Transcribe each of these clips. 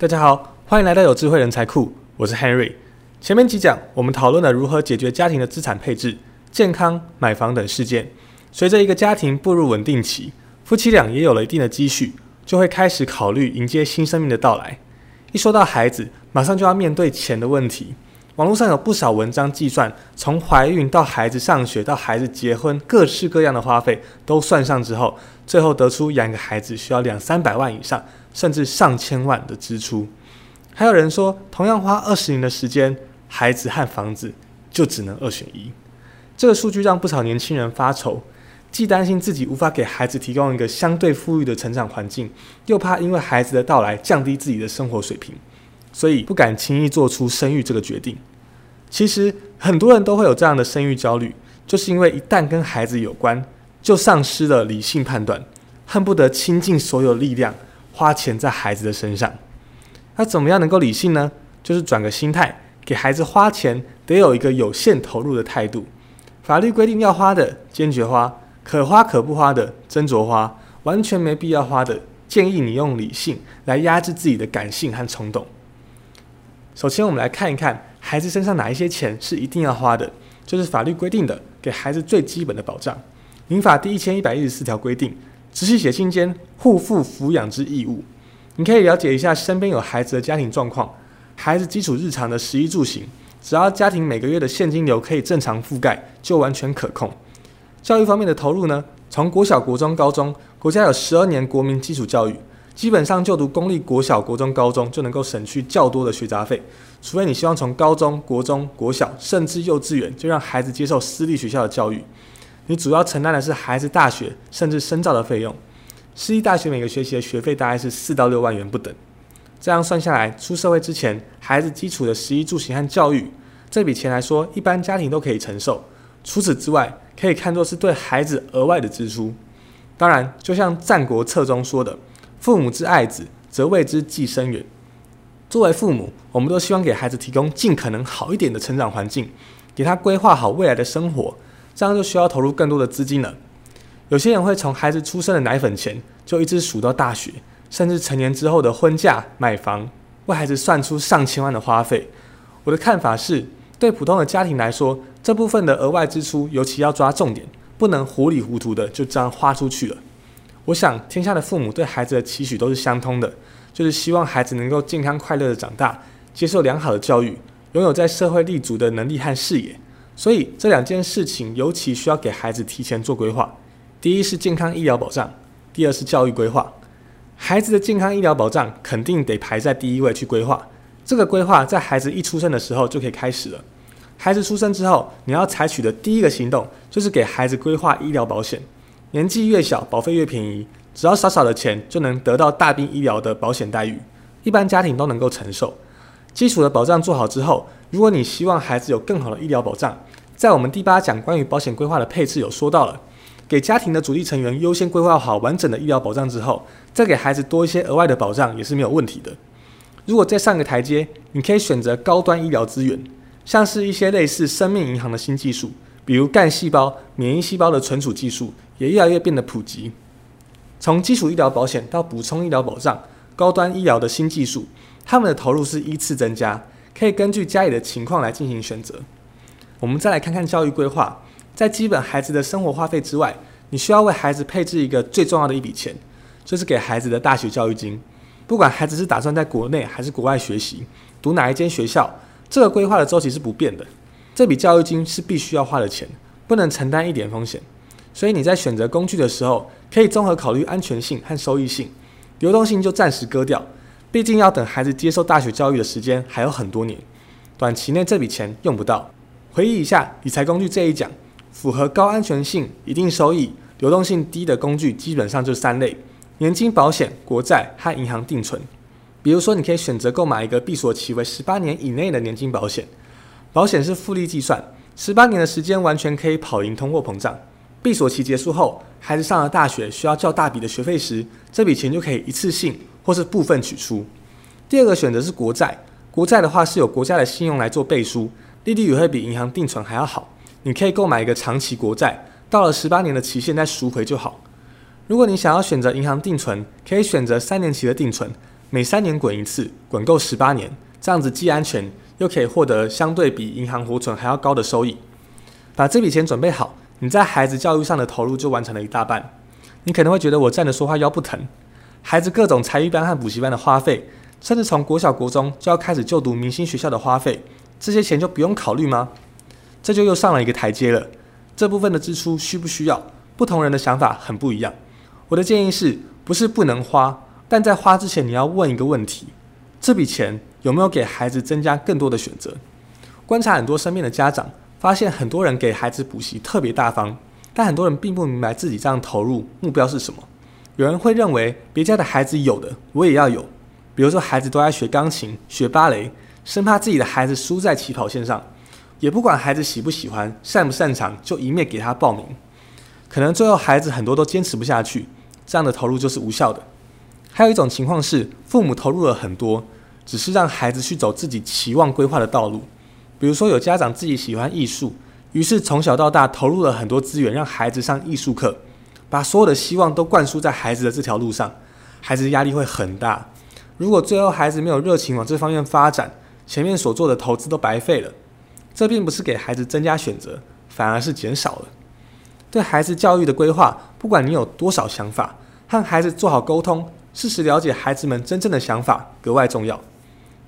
大家好，欢迎来到有智慧人才库，我是 Henry。前面几讲我们讨论了如何解决家庭的资产配置、健康、买房等事件。随着一个家庭步入稳定期，夫妻俩也有了一定的积蓄，就会开始考虑迎接新生命的到来。一说到孩子，马上就要面对钱的问题。网络上有不少文章计算，从怀孕到孩子上学到孩子结婚，各式各样的花费都算上之后，最后得出养个孩子需要两三百万以上，甚至上千万的支出。还有人说，同样花二十年的时间，孩子和房子就只能二选一。这个数据让不少年轻人发愁，既担心自己无法给孩子提供一个相对富裕的成长环境，又怕因为孩子的到来降低自己的生活水平，所以不敢轻易做出生育这个决定。其实很多人都会有这样的生育焦虑，就是因为一旦跟孩子有关，就丧失了理性判断，恨不得倾尽所有力量花钱在孩子的身上。那怎么样能够理性呢？就是转个心态，给孩子花钱得有一个有限投入的态度。法律规定要花的坚决花，可花可不花的斟酌花，完全没必要花的，建议你用理性来压制自己的感性和冲动。首先，我们来看一看。孩子身上哪一些钱是一定要花的？就是法律规定的，给孩子最基本的保障。民法第一千一百一十四条规定，直系血亲间互负抚养之义务。你可以了解一下身边有孩子的家庭状况，孩子基础日常的食衣住行，只要家庭每个月的现金流可以正常覆盖，就完全可控。教育方面的投入呢？从国小、国中、高中，国家有十二年国民基础教育。基本上就读公立国小、国中、高中就能够省去较多的学杂费，除非你希望从高中、国中、国小甚至幼稚园就让孩子接受私立学校的教育，你主要承担的是孩子大学甚至深造的费用。私立大学每个学期的学费大概是四到六万元不等，这样算下来，出社会之前孩子基础的食衣住行和教育这笔钱来说，一般家庭都可以承受。除此之外，可以看作是对孩子额外的支出。当然，就像《战国策》中说的。父母之爱子，则为之计深远。作为父母，我们都希望给孩子提供尽可能好一点的成长环境，给他规划好未来的生活，这样就需要投入更多的资金了。有些人会从孩子出生的奶粉钱就一直数到大学，甚至成年之后的婚嫁、买房，为孩子算出上千万的花费。我的看法是，对普通的家庭来说，这部分的额外支出尤其要抓重点，不能糊里糊涂的就这样花出去了。我想，天下的父母对孩子的期许都是相通的，就是希望孩子能够健康快乐的长大，接受良好的教育，拥有在社会立足的能力和视野。所以，这两件事情尤其需要给孩子提前做规划。第一是健康医疗保障，第二是教育规划。孩子的健康医疗保障肯定得排在第一位去规划。这个规划在孩子一出生的时候就可以开始了。孩子出生之后，你要采取的第一个行动就是给孩子规划医疗保险。年纪越小，保费越便宜，只要少少的钱就能得到大病医疗的保险待遇，一般家庭都能够承受。基础的保障做好之后，如果你希望孩子有更好的医疗保障，在我们第八讲关于保险规划的配置有说到了，给家庭的主力成员优先规划好完整的医疗保障之后，再给孩子多一些额外的保障也是没有问题的。如果再上个台阶，你可以选择高端医疗资源，像是一些类似生命银行的新技术。比如干细胞、免疫细胞的存储技术也越来越变得普及。从基础医疗保险到补充医疗保障、高端医疗的新技术，他们的投入是依次增加，可以根据家里的情况来进行选择。我们再来看看教育规划，在基本孩子的生活花费之外，你需要为孩子配置一个最重要的一笔钱，就是给孩子的大学教育金。不管孩子是打算在国内还是国外学习，读哪一间学校，这个规划的周期是不变的。这笔教育金是必须要花的钱，不能承担一点风险，所以你在选择工具的时候，可以综合考虑安全性和收益性，流动性就暂时割掉。毕竟要等孩子接受大学教育的时间还有很多年，短期内这笔钱用不到。回忆一下理财工具这一讲，符合高安全性、一定收益、流动性低的工具，基本上就三类：年金保险、国债和银行定存。比如说，你可以选择购买一个闭锁期为十八年以内的年金保险。保险是复利计算，十八年的时间完全可以跑赢通货膨胀。闭锁期结束后，孩子上了大学需要较大笔的学费时，这笔钱就可以一次性或是部分取出。第二个选择是国债，国债的话是有国家的信用来做背书，利率也会比银行定存还要好。你可以购买一个长期国债，到了十八年的期限再赎回就好。如果你想要选择银行定存，可以选择三年期的定存，每三年滚一次，滚够十八年，这样子既安全又可以获得相对比银行活存还要高的收益。把这笔钱准备好，你在孩子教育上的投入就完成了一大半。你可能会觉得我站着说话腰不疼，孩子各种才艺班和补习班的花费，甚至从国小国中就要开始就读明星学校的花费，这些钱就不用考虑吗？这就又上了一个台阶了。这部分的支出需不需要？不同人的想法很不一样。我的建议是不是不能花？但在花之前，你要问一个问题：这笔钱有没有给孩子增加更多的选择？观察很多身边的家长，发现很多人给孩子补习特别大方。但很多人并不明白自己这样投入目标是什么。有人会认为别家的孩子有的我也要有，比如说孩子都在学钢琴、学芭蕾，生怕自己的孩子输在起跑线上，也不管孩子喜不喜欢、擅不擅长，就一面给他报名。可能最后孩子很多都坚持不下去，这样的投入就是无效的。还有一种情况是，父母投入了很多，只是让孩子去走自己期望规划的道路，比如说有家长自己喜欢艺术。于是从小到大投入了很多资源，让孩子上艺术课，把所有的希望都灌输在孩子的这条路上，孩子压力会很大。如果最后孩子没有热情往这方面发展，前面所做的投资都白费了。这并不是给孩子增加选择，反而是减少了。对孩子教育的规划，不管你有多少想法，和孩子做好沟通，适时了解孩子们真正的想法格外重要。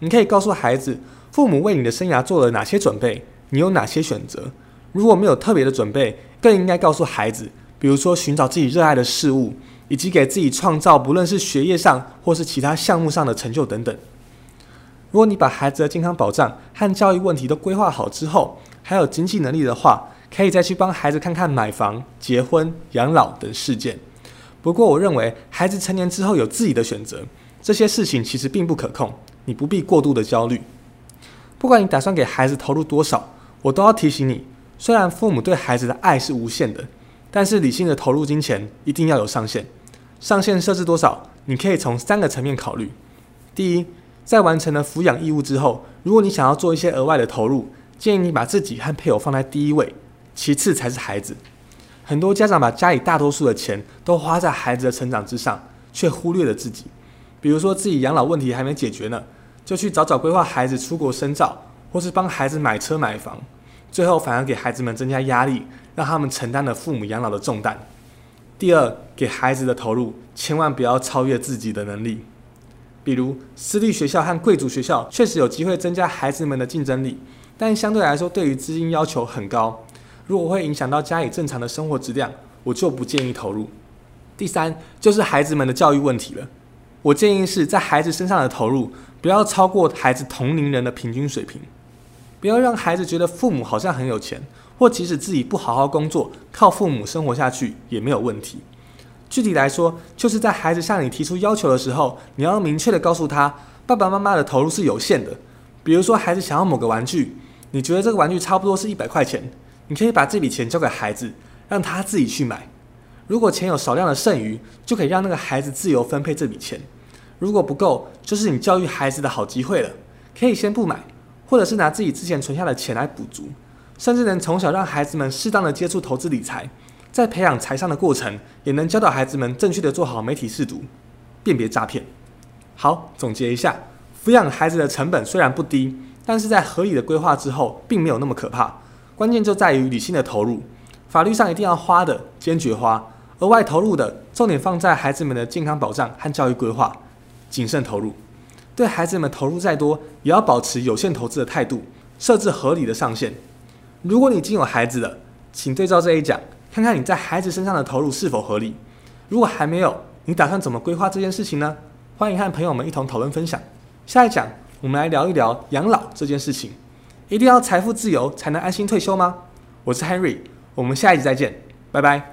你可以告诉孩子，父母为你的生涯做了哪些准备，你有哪些选择。如果没有特别的准备，更应该告诉孩子，比如说寻找自己热爱的事物，以及给自己创造不论是学业上或是其他项目上的成就等等。如果你把孩子的健康保障和教育问题都规划好之后，还有经济能力的话，可以再去帮孩子看看买房、结婚、养老等事件。不过，我认为孩子成年之后有自己的选择，这些事情其实并不可控，你不必过度的焦虑。不管你打算给孩子投入多少，我都要提醒你。虽然父母对孩子的爱是无限的，但是理性的投入金钱一定要有上限。上限设置多少？你可以从三个层面考虑。第一，在完成了抚养义务之后，如果你想要做一些额外的投入，建议你把自己和配偶放在第一位，其次才是孩子。很多家长把家里大多数的钱都花在孩子的成长之上，却忽略了自己。比如说自己养老问题还没解决呢，就去早早规划孩子出国深造，或是帮孩子买车买房。最后反而给孩子们增加压力，让他们承担了父母养老的重担。第二，给孩子的投入千万不要超越自己的能力。比如私立学校和贵族学校确实有机会增加孩子们的竞争力，但相对来说对于资金要求很高，如果会影响到家里正常的生活质量，我就不建议投入。第三，就是孩子们的教育问题了。我建议是在孩子身上的投入不要超过孩子同龄人的平均水平。不要让孩子觉得父母好像很有钱，或即使自己不好好工作，靠父母生活下去也没有问题。具体来说，就是在孩子向你提出要求的时候，你要明确的告诉他，爸爸妈妈的投入是有限的。比如说，孩子想要某个玩具，你觉得这个玩具差不多是一百块钱，你可以把这笔钱交给孩子，让他自己去买。如果钱有少量的剩余，就可以让那个孩子自由分配这笔钱。如果不够，就是你教育孩子的好机会了，可以先不买。或者是拿自己之前存下的钱来补足，甚至能从小让孩子们适当的接触投资理财，在培养财商的过程，也能教导孩子们正确的做好媒体试读，辨别诈骗。好，总结一下，抚养孩子的成本虽然不低，但是在合理的规划之后，并没有那么可怕。关键就在于理性的投入，法律上一定要花的坚决花，额外投入的重点放在孩子们的健康保障和教育规划，谨慎投入。对孩子们投入再多，也要保持有限投资的态度，设置合理的上限。如果你已经有孩子了，请对照这一讲，看看你在孩子身上的投入是否合理。如果还没有，你打算怎么规划这件事情呢？欢迎和朋友们一同讨论分享。下一讲我们来聊一聊养老这件事情。一定要财富自由才能安心退休吗？我是 Henry，我们下一集再见，拜拜。